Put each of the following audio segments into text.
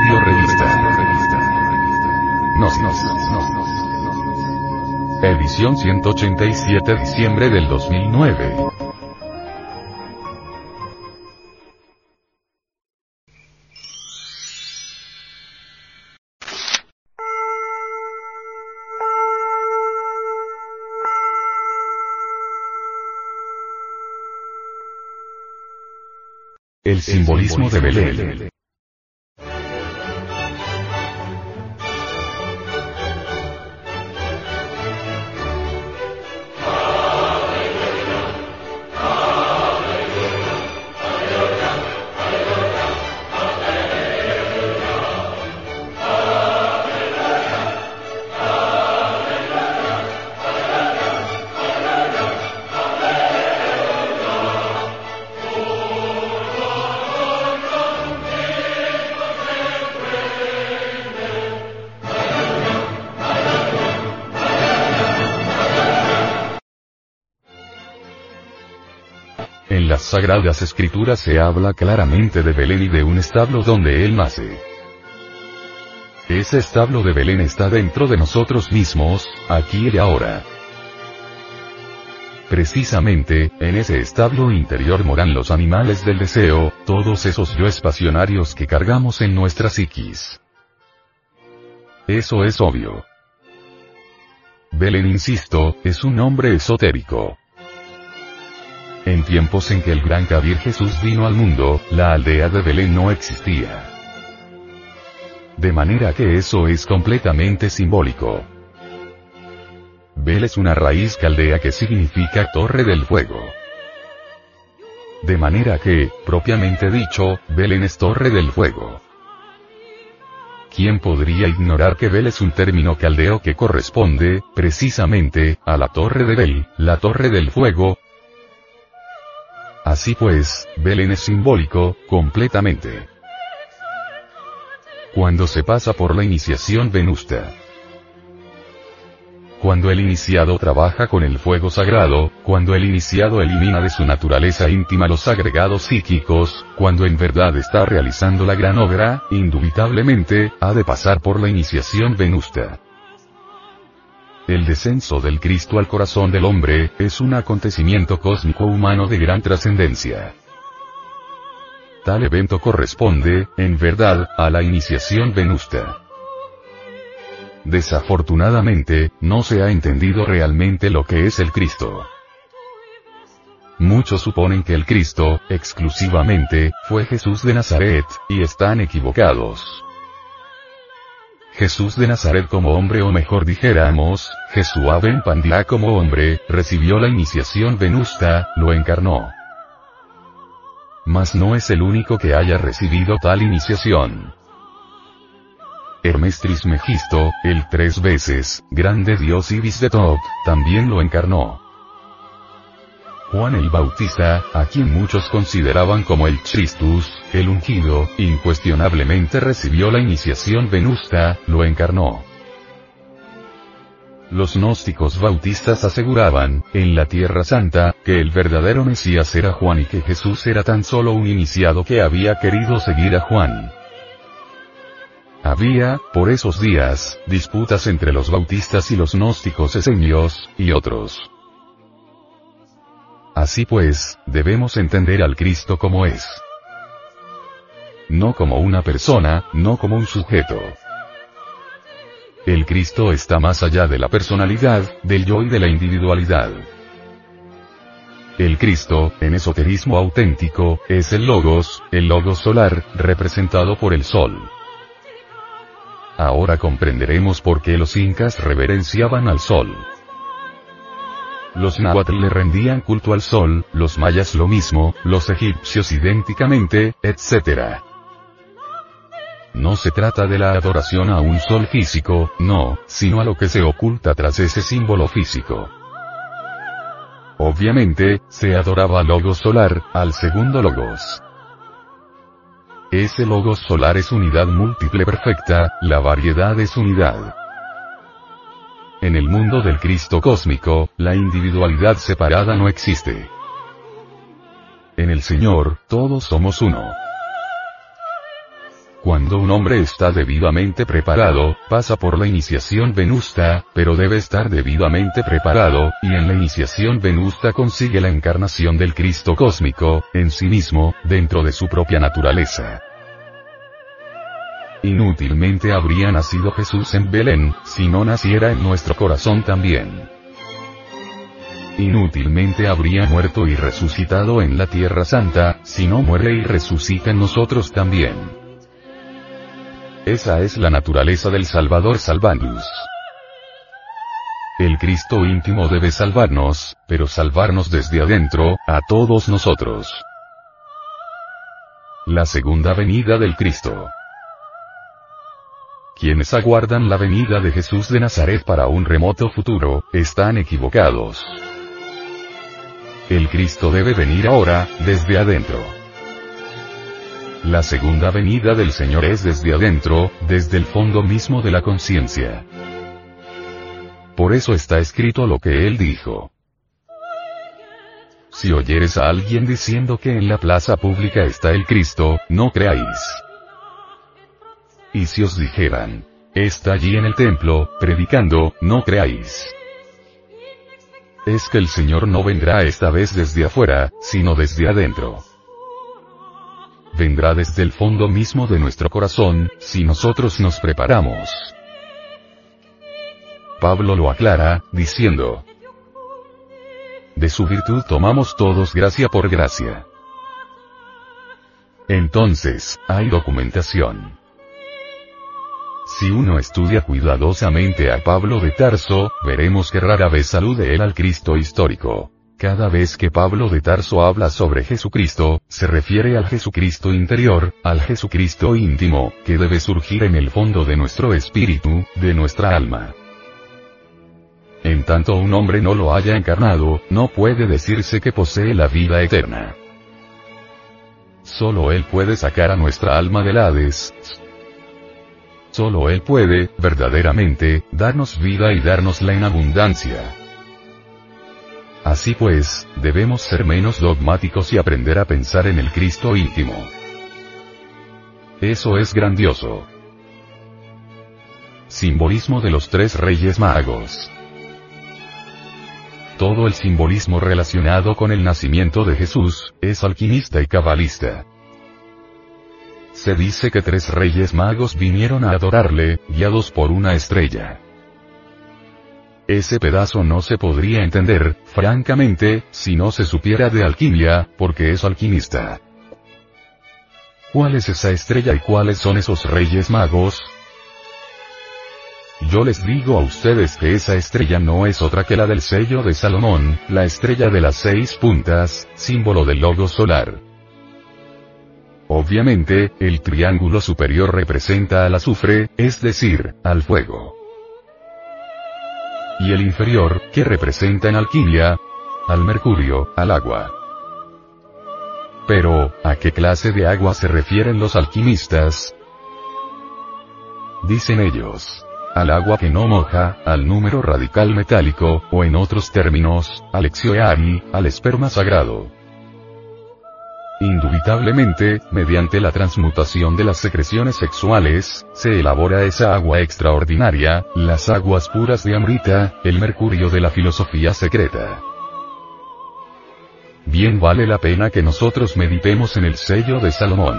Audio Revista. Nos, nos, nos, nos. Edición 187 diciembre del 2009. El simbolismo de Belén. Sagradas escrituras se habla claramente de Belén y de un establo donde él nace. Ese establo de Belén está dentro de nosotros mismos, aquí y ahora. Precisamente, en ese establo interior moran los animales del deseo, todos esos yoes pasionarios que cargamos en nuestra psiquis. Eso es obvio. Belén, insisto, es un nombre esotérico. En tiempos en que el gran Kabir Jesús vino al mundo, la aldea de Belén no existía. De manera que eso es completamente simbólico. Bel es una raíz caldea que significa torre del fuego. De manera que, propiamente dicho, Belén es torre del fuego. ¿Quién podría ignorar que Bel es un término caldeo que corresponde, precisamente, a la torre de Bel, la torre del fuego, Así pues, Belén es simbólico, completamente. Cuando se pasa por la iniciación venusta. Cuando el iniciado trabaja con el fuego sagrado, cuando el iniciado elimina de su naturaleza íntima los agregados psíquicos, cuando en verdad está realizando la gran obra, indubitablemente, ha de pasar por la iniciación venusta. El descenso del Cristo al corazón del hombre, es un acontecimiento cósmico humano de gran trascendencia. Tal evento corresponde, en verdad, a la iniciación venusta. Desafortunadamente, no se ha entendido realmente lo que es el Cristo. Muchos suponen que el Cristo, exclusivamente, fue Jesús de Nazaret, y están equivocados. Jesús de Nazaret como hombre o mejor dijéramos, Jesús Ben Pandya como hombre, recibió la iniciación venusta, lo encarnó. Mas no es el único que haya recibido tal iniciación. Hermes Trismegisto, el tres veces, grande dios Ibis de Top, también lo encarnó. Juan el Bautista, a quien muchos consideraban como el Christus, el ungido, incuestionablemente recibió la iniciación venusta, lo encarnó. Los gnósticos bautistas aseguraban, en la Tierra Santa, que el verdadero Mesías era Juan y que Jesús era tan solo un iniciado que había querido seguir a Juan. Había, por esos días, disputas entre los bautistas y los gnósticos esenios, y otros. Así pues, debemos entender al Cristo como es. No como una persona, no como un sujeto. El Cristo está más allá de la personalidad, del yo y de la individualidad. El Cristo, en esoterismo auténtico, es el Logos, el Logos solar, representado por el Sol. Ahora comprenderemos por qué los incas reverenciaban al Sol. Los náhuatl le rendían culto al sol, los mayas lo mismo, los egipcios idénticamente, etc. No se trata de la adoración a un sol físico, no, sino a lo que se oculta tras ese símbolo físico. Obviamente, se adoraba al logos solar, al segundo logos. Ese logos solar es unidad múltiple perfecta, la variedad es unidad. En el mundo del Cristo cósmico, la individualidad separada no existe. En el Señor, todos somos uno. Cuando un hombre está debidamente preparado, pasa por la iniciación venusta, pero debe estar debidamente preparado, y en la iniciación venusta consigue la encarnación del Cristo cósmico, en sí mismo, dentro de su propia naturaleza. Inútilmente habría nacido Jesús en Belén, si no naciera en nuestro corazón también. Inútilmente habría muerto y resucitado en la Tierra Santa, si no muere y resucita en nosotros también. Esa es la naturaleza del Salvador Salvanus. El Cristo íntimo debe salvarnos, pero salvarnos desde adentro, a todos nosotros. La segunda venida del Cristo. Quienes aguardan la venida de Jesús de Nazaret para un remoto futuro, están equivocados. El Cristo debe venir ahora, desde adentro. La segunda venida del Señor es desde adentro, desde el fondo mismo de la conciencia. Por eso está escrito lo que Él dijo. Si oyeres a alguien diciendo que en la plaza pública está el Cristo, no creáis. Y si os dijeran, está allí en el templo, predicando, no creáis. Es que el Señor no vendrá esta vez desde afuera, sino desde adentro vendrá desde el fondo mismo de nuestro corazón, si nosotros nos preparamos. Pablo lo aclara, diciendo, de su virtud tomamos todos gracia por gracia. Entonces, hay documentación. Si uno estudia cuidadosamente a Pablo de Tarso, veremos que rara vez salude él al Cristo histórico. Cada vez que Pablo de Tarso habla sobre Jesucristo, se refiere al Jesucristo interior, al Jesucristo íntimo, que debe surgir en el fondo de nuestro espíritu, de nuestra alma. En tanto un hombre no lo haya encarnado, no puede decirse que posee la vida eterna. Solo Él puede sacar a nuestra alma del Hades. Solo Él puede, verdaderamente, darnos vida y dárnosla en abundancia. Así pues, debemos ser menos dogmáticos y aprender a pensar en el Cristo íntimo. Eso es grandioso. Simbolismo de los tres reyes magos. Todo el simbolismo relacionado con el nacimiento de Jesús, es alquimista y cabalista. Se dice que tres reyes magos vinieron a adorarle, guiados por una estrella. Ese pedazo no se podría entender, francamente, si no se supiera de alquimia, porque es alquimista. ¿Cuál es esa estrella y cuáles son esos reyes magos? Yo les digo a ustedes que esa estrella no es otra que la del sello de Salomón, la estrella de las seis puntas, símbolo del logo solar. Obviamente, el triángulo superior representa al azufre, es decir, al fuego y el inferior, que representa en alquimia, al mercurio, al agua. Pero, ¿a qué clase de agua se refieren los alquimistas? Dicen ellos. Al agua que no moja, al número radical metálico, o en otros términos, al exioeari, al esperma sagrado. Indubitablemente, mediante la transmutación de las secreciones sexuales, se elabora esa agua extraordinaria, las aguas puras de Amrita, el mercurio de la filosofía secreta. Bien vale la pena que nosotros meditemos en el sello de Salomón.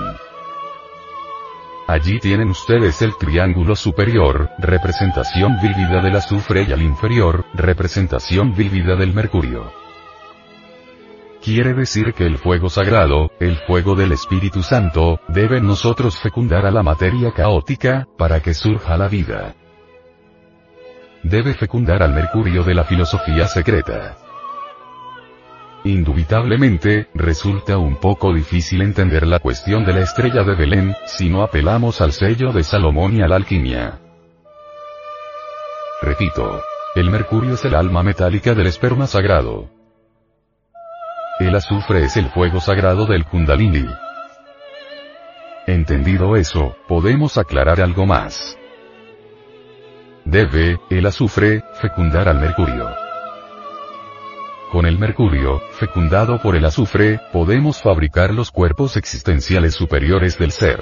Allí tienen ustedes el triángulo superior, representación vívida del azufre y al inferior, representación vívida del mercurio. Quiere decir que el fuego sagrado, el fuego del Espíritu Santo, debe nosotros fecundar a la materia caótica, para que surja la vida. Debe fecundar al mercurio de la filosofía secreta. Indubitablemente, resulta un poco difícil entender la cuestión de la estrella de Belén, si no apelamos al sello de Salomón y a la alquimia. Repito. El mercurio es el alma metálica del esperma sagrado. El azufre es el fuego sagrado del Kundalini. Entendido eso, podemos aclarar algo más. Debe, el azufre, fecundar al mercurio. Con el mercurio, fecundado por el azufre, podemos fabricar los cuerpos existenciales superiores del ser.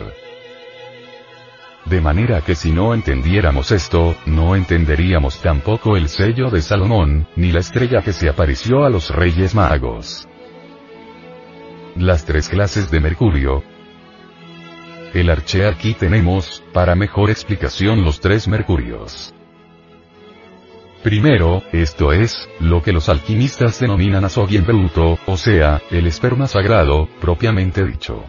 De manera que si no entendiéramos esto, no entenderíamos tampoco el sello de Salomón, ni la estrella que se apareció a los reyes magos. Las tres clases de Mercurio. El arché aquí tenemos, para mejor explicación los tres Mercurios. Primero, esto es, lo que los alquimistas denominan azogien bruto, o sea, el esperma sagrado, propiamente dicho.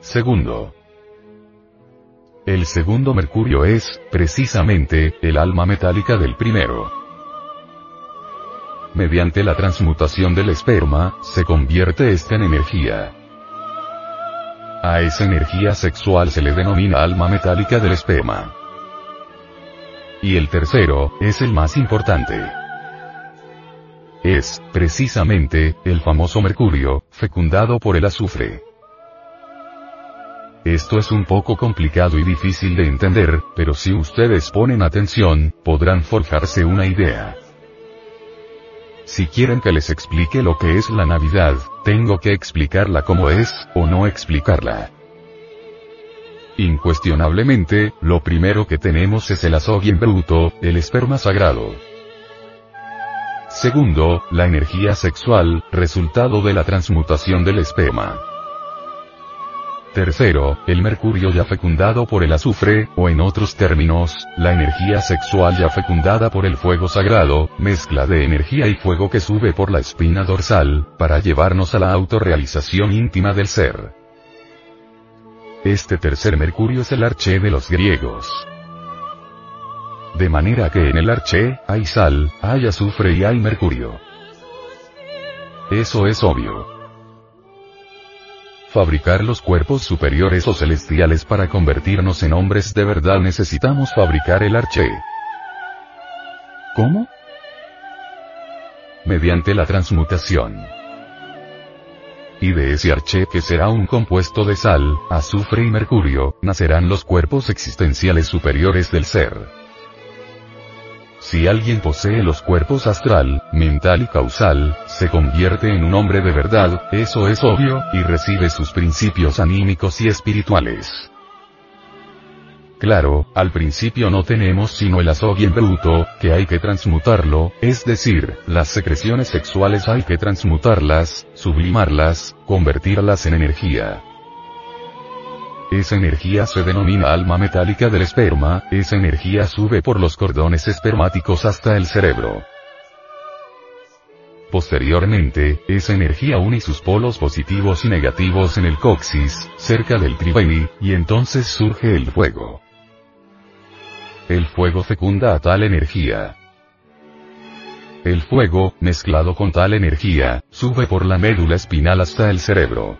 Segundo, el segundo mercurio es, precisamente, el alma metálica del primero. Mediante la transmutación del esperma, se convierte esta en energía. A esa energía sexual se le denomina alma metálica del esperma. Y el tercero, es el más importante. Es, precisamente, el famoso mercurio, fecundado por el azufre. Esto es un poco complicado y difícil de entender, pero si ustedes ponen atención, podrán forjarse una idea. Si quieren que les explique lo que es la Navidad, tengo que explicarla como es, o no explicarla. Incuestionablemente, lo primero que tenemos es el azogien bruto, el esperma sagrado. Segundo, la energía sexual, resultado de la transmutación del esperma. Tercero, el mercurio ya fecundado por el azufre, o en otros términos, la energía sexual ya fecundada por el fuego sagrado, mezcla de energía y fuego que sube por la espina dorsal, para llevarnos a la autorrealización íntima del ser. Este tercer mercurio es el arché de los griegos. De manera que en el arché, hay sal, hay azufre y hay mercurio. Eso es obvio fabricar los cuerpos superiores o celestiales para convertirnos en hombres de verdad necesitamos fabricar el arché. ¿Cómo? Mediante la transmutación. Y de ese arché que será un compuesto de sal, azufre y mercurio, nacerán los cuerpos existenciales superiores del ser. Si alguien posee los cuerpos astral, mental y causal, se convierte en un hombre de verdad, eso es obvio, y recibe sus principios anímicos y espirituales. Claro, al principio no tenemos sino el azogien bruto, que hay que transmutarlo, es decir, las secreciones sexuales hay que transmutarlas, sublimarlas, convertirlas en energía. Esa energía se denomina alma metálica del esperma, esa energía sube por los cordones espermáticos hasta el cerebro. Posteriormente, esa energía une sus polos positivos y negativos en el coxis, cerca del triveni, y entonces surge el fuego. El fuego fecunda a tal energía. El fuego, mezclado con tal energía, sube por la médula espinal hasta el cerebro.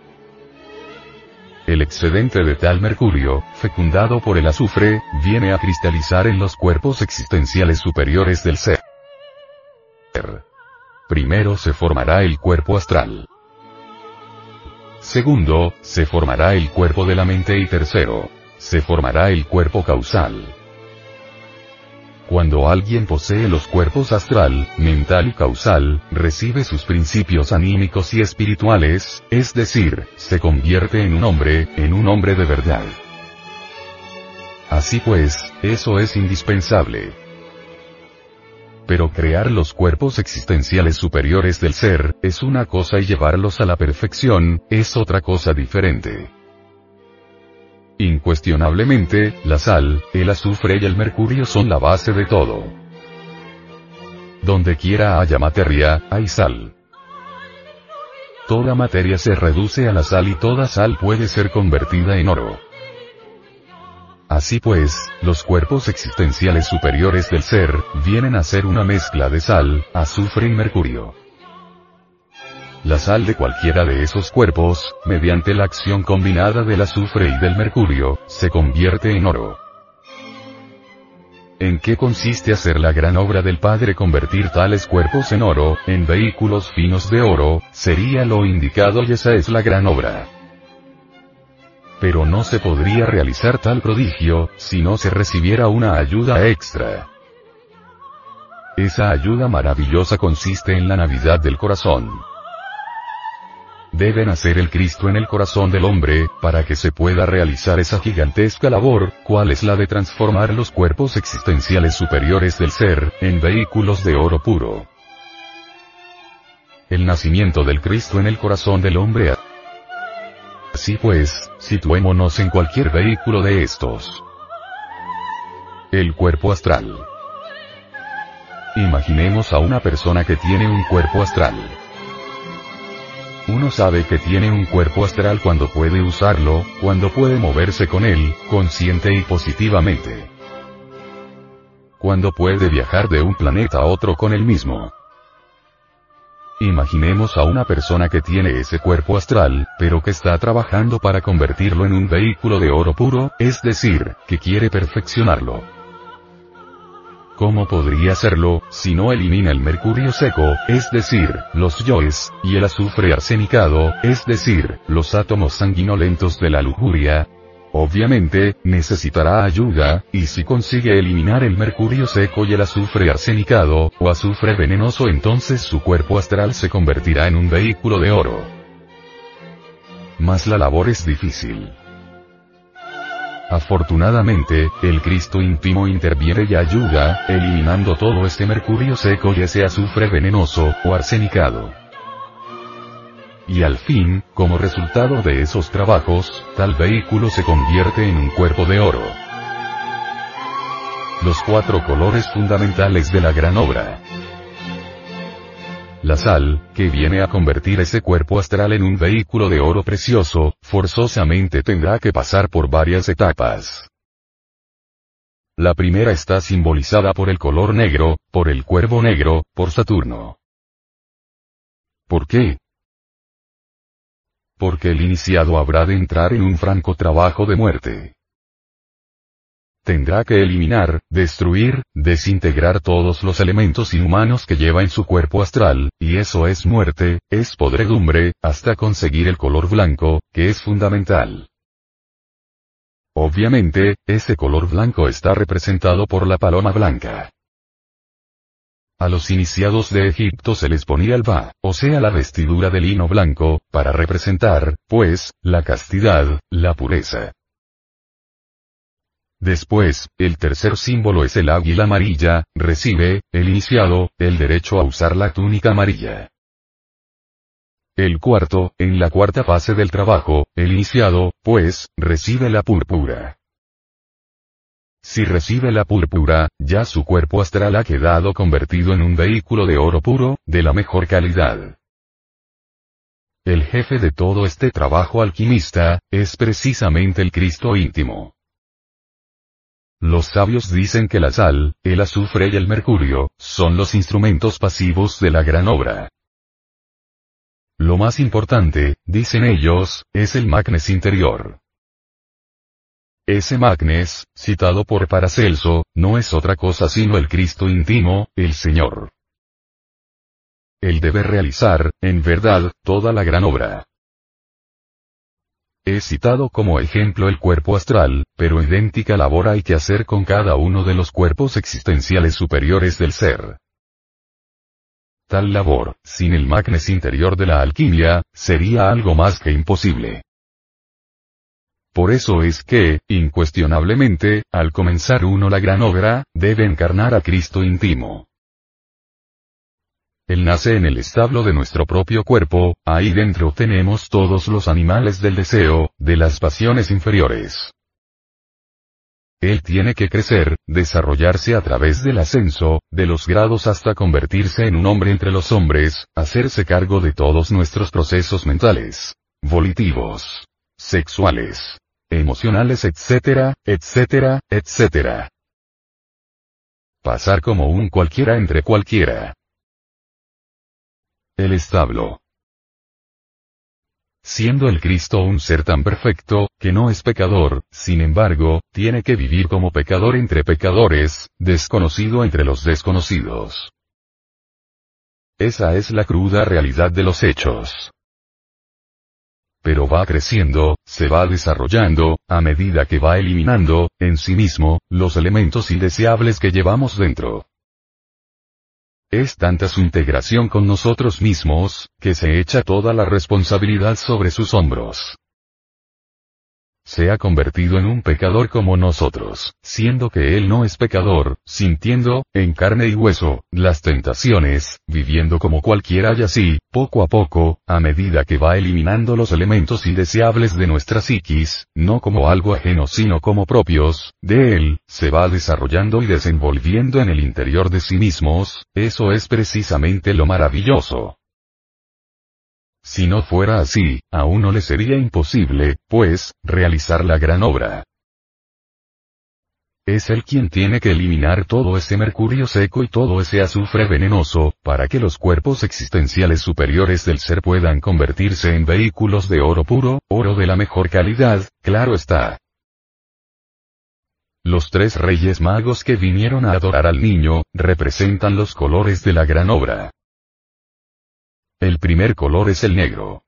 El excedente de tal mercurio, fecundado por el azufre, viene a cristalizar en los cuerpos existenciales superiores del ser. Primero se formará el cuerpo astral. Segundo, se formará el cuerpo de la mente y tercero, se formará el cuerpo causal. Cuando alguien posee los cuerpos astral, mental y causal, recibe sus principios anímicos y espirituales, es decir, se convierte en un hombre, en un hombre de verdad. Así pues, eso es indispensable. Pero crear los cuerpos existenciales superiores del ser, es una cosa y llevarlos a la perfección, es otra cosa diferente. Incuestionablemente, la sal, el azufre y el mercurio son la base de todo. Donde quiera haya materia, hay sal. Toda materia se reduce a la sal y toda sal puede ser convertida en oro. Así pues, los cuerpos existenciales superiores del ser, vienen a ser una mezcla de sal, azufre y mercurio. La sal de cualquiera de esos cuerpos, mediante la acción combinada del azufre y del mercurio, se convierte en oro. ¿En qué consiste hacer la gran obra del Padre convertir tales cuerpos en oro, en vehículos finos de oro, sería lo indicado y esa es la gran obra. Pero no se podría realizar tal prodigio, si no se recibiera una ayuda extra. Esa ayuda maravillosa consiste en la Navidad del corazón. Debe nacer el Cristo en el corazón del hombre, para que se pueda realizar esa gigantesca labor, cual es la de transformar los cuerpos existenciales superiores del ser, en vehículos de oro puro. El nacimiento del Cristo en el corazón del hombre. Así pues, situémonos en cualquier vehículo de estos. El cuerpo astral. Imaginemos a una persona que tiene un cuerpo astral. Uno sabe que tiene un cuerpo astral cuando puede usarlo, cuando puede moverse con él, consciente y positivamente. Cuando puede viajar de un planeta a otro con él mismo. Imaginemos a una persona que tiene ese cuerpo astral, pero que está trabajando para convertirlo en un vehículo de oro puro, es decir, que quiere perfeccionarlo. ¿Cómo podría hacerlo, si no elimina el mercurio seco, es decir, los yoes, y el azufre arsenicado, es decir, los átomos sanguinolentos de la lujuria? Obviamente, necesitará ayuda, y si consigue eliminar el mercurio seco y el azufre arsenicado, o azufre venenoso entonces su cuerpo astral se convertirá en un vehículo de oro. Mas la labor es difícil. Afortunadamente, el Cristo íntimo interviene y ayuda, eliminando todo este mercurio seco y ese azufre venenoso, o arsenicado. Y al fin, como resultado de esos trabajos, tal vehículo se convierte en un cuerpo de oro. Los cuatro colores fundamentales de la gran obra. La sal, que viene a convertir ese cuerpo astral en un vehículo de oro precioso, forzosamente tendrá que pasar por varias etapas. La primera está simbolizada por el color negro, por el cuervo negro, por Saturno. ¿Por qué? Porque el iniciado habrá de entrar en un franco trabajo de muerte tendrá que eliminar, destruir, desintegrar todos los elementos inhumanos que lleva en su cuerpo astral, y eso es muerte, es podredumbre, hasta conseguir el color blanco, que es fundamental. Obviamente, ese color blanco está representado por la paloma blanca. A los iniciados de Egipto se les ponía el ba, o sea la vestidura de lino blanco, para representar, pues, la castidad, la pureza. Después, el tercer símbolo es el águila amarilla, recibe, el iniciado, el derecho a usar la túnica amarilla. El cuarto, en la cuarta fase del trabajo, el iniciado, pues, recibe la púrpura. Si recibe la púrpura, ya su cuerpo astral ha quedado convertido en un vehículo de oro puro, de la mejor calidad. El jefe de todo este trabajo alquimista, es precisamente el Cristo íntimo. Los sabios dicen que la sal, el azufre y el mercurio, son los instrumentos pasivos de la gran obra. Lo más importante, dicen ellos, es el magnes interior. Ese magnes, citado por Paracelso, no es otra cosa sino el Cristo íntimo, el Señor. Él debe realizar, en verdad, toda la gran obra. He citado como ejemplo el cuerpo astral, pero idéntica labor hay que hacer con cada uno de los cuerpos existenciales superiores del ser. Tal labor, sin el magnes interior de la alquimia, sería algo más que imposible. Por eso es que, incuestionablemente, al comenzar uno la gran obra, debe encarnar a Cristo íntimo. Él nace en el establo de nuestro propio cuerpo, ahí dentro tenemos todos los animales del deseo, de las pasiones inferiores. Él tiene que crecer, desarrollarse a través del ascenso, de los grados hasta convertirse en un hombre entre los hombres, hacerse cargo de todos nuestros procesos mentales, volitivos, sexuales, emocionales, etcétera, etcétera, etcétera. Pasar como un cualquiera entre cualquiera. El establo. Siendo el Cristo un ser tan perfecto, que no es pecador, sin embargo, tiene que vivir como pecador entre pecadores, desconocido entre los desconocidos. Esa es la cruda realidad de los hechos. Pero va creciendo, se va desarrollando, a medida que va eliminando, en sí mismo, los elementos indeseables que llevamos dentro. Es tanta su integración con nosotros mismos, que se echa toda la responsabilidad sobre sus hombros se ha convertido en un pecador como nosotros, siendo que él no es pecador, sintiendo, en carne y hueso, las tentaciones, viviendo como cualquiera y así, poco a poco, a medida que va eliminando los elementos indeseables de nuestra psiquis, no como algo ajeno sino como propios, de él, se va desarrollando y desenvolviendo en el interior de sí mismos, eso es precisamente lo maravilloso. Si no fuera así, a uno le sería imposible, pues, realizar la gran obra. Es él quien tiene que eliminar todo ese mercurio seco y todo ese azufre venenoso, para que los cuerpos existenciales superiores del ser puedan convertirse en vehículos de oro puro, oro de la mejor calidad, claro está. Los tres reyes magos que vinieron a adorar al niño, representan los colores de la gran obra. El primer color es el negro.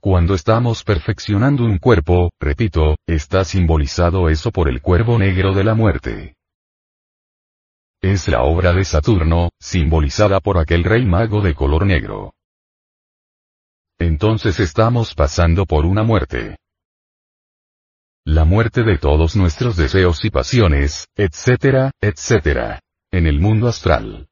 Cuando estamos perfeccionando un cuerpo, repito, está simbolizado eso por el cuervo negro de la muerte. Es la obra de Saturno, simbolizada por aquel rey mago de color negro. Entonces estamos pasando por una muerte. La muerte de todos nuestros deseos y pasiones, etcétera, etcétera. En el mundo astral.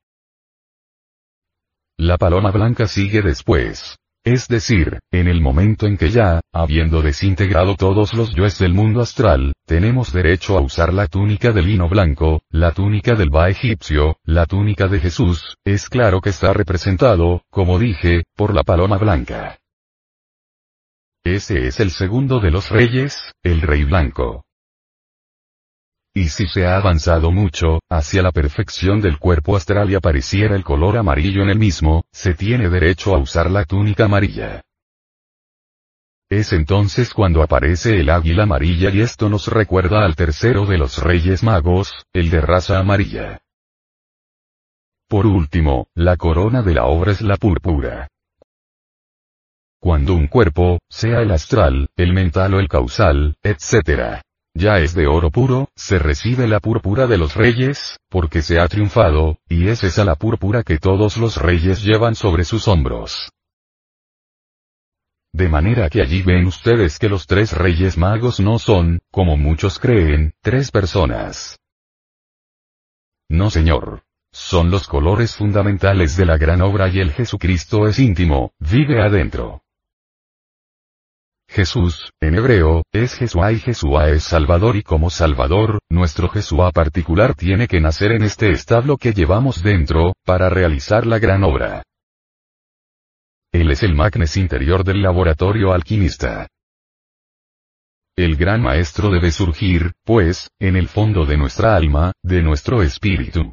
La paloma blanca sigue después. Es decir, en el momento en que ya, habiendo desintegrado todos los yoes del mundo astral, tenemos derecho a usar la túnica de lino blanco, la túnica del Ba egipcio, la túnica de Jesús, es claro que está representado, como dije, por la paloma blanca. Ese es el segundo de los reyes, el rey blanco. Y si se ha avanzado mucho, hacia la perfección del cuerpo astral y apareciera el color amarillo en el mismo, se tiene derecho a usar la túnica amarilla. Es entonces cuando aparece el águila amarilla y esto nos recuerda al tercero de los reyes magos, el de raza amarilla. Por último, la corona de la obra es la púrpura. Cuando un cuerpo, sea el astral, el mental o el causal, etc., ya es de oro puro, se recibe la púrpura de los reyes, porque se ha triunfado, y es esa la púrpura que todos los reyes llevan sobre sus hombros. De manera que allí ven ustedes que los tres reyes magos no son, como muchos creen, tres personas. No señor. Son los colores fundamentales de la gran obra y el Jesucristo es íntimo, vive adentro. Jesús, en hebreo, es Jesúa y Jesúa es Salvador y como Salvador, nuestro Jesúa particular tiene que nacer en este establo que llevamos dentro, para realizar la gran obra. Él es el magnes interior del laboratorio alquimista. El gran maestro debe surgir, pues, en el fondo de nuestra alma, de nuestro espíritu.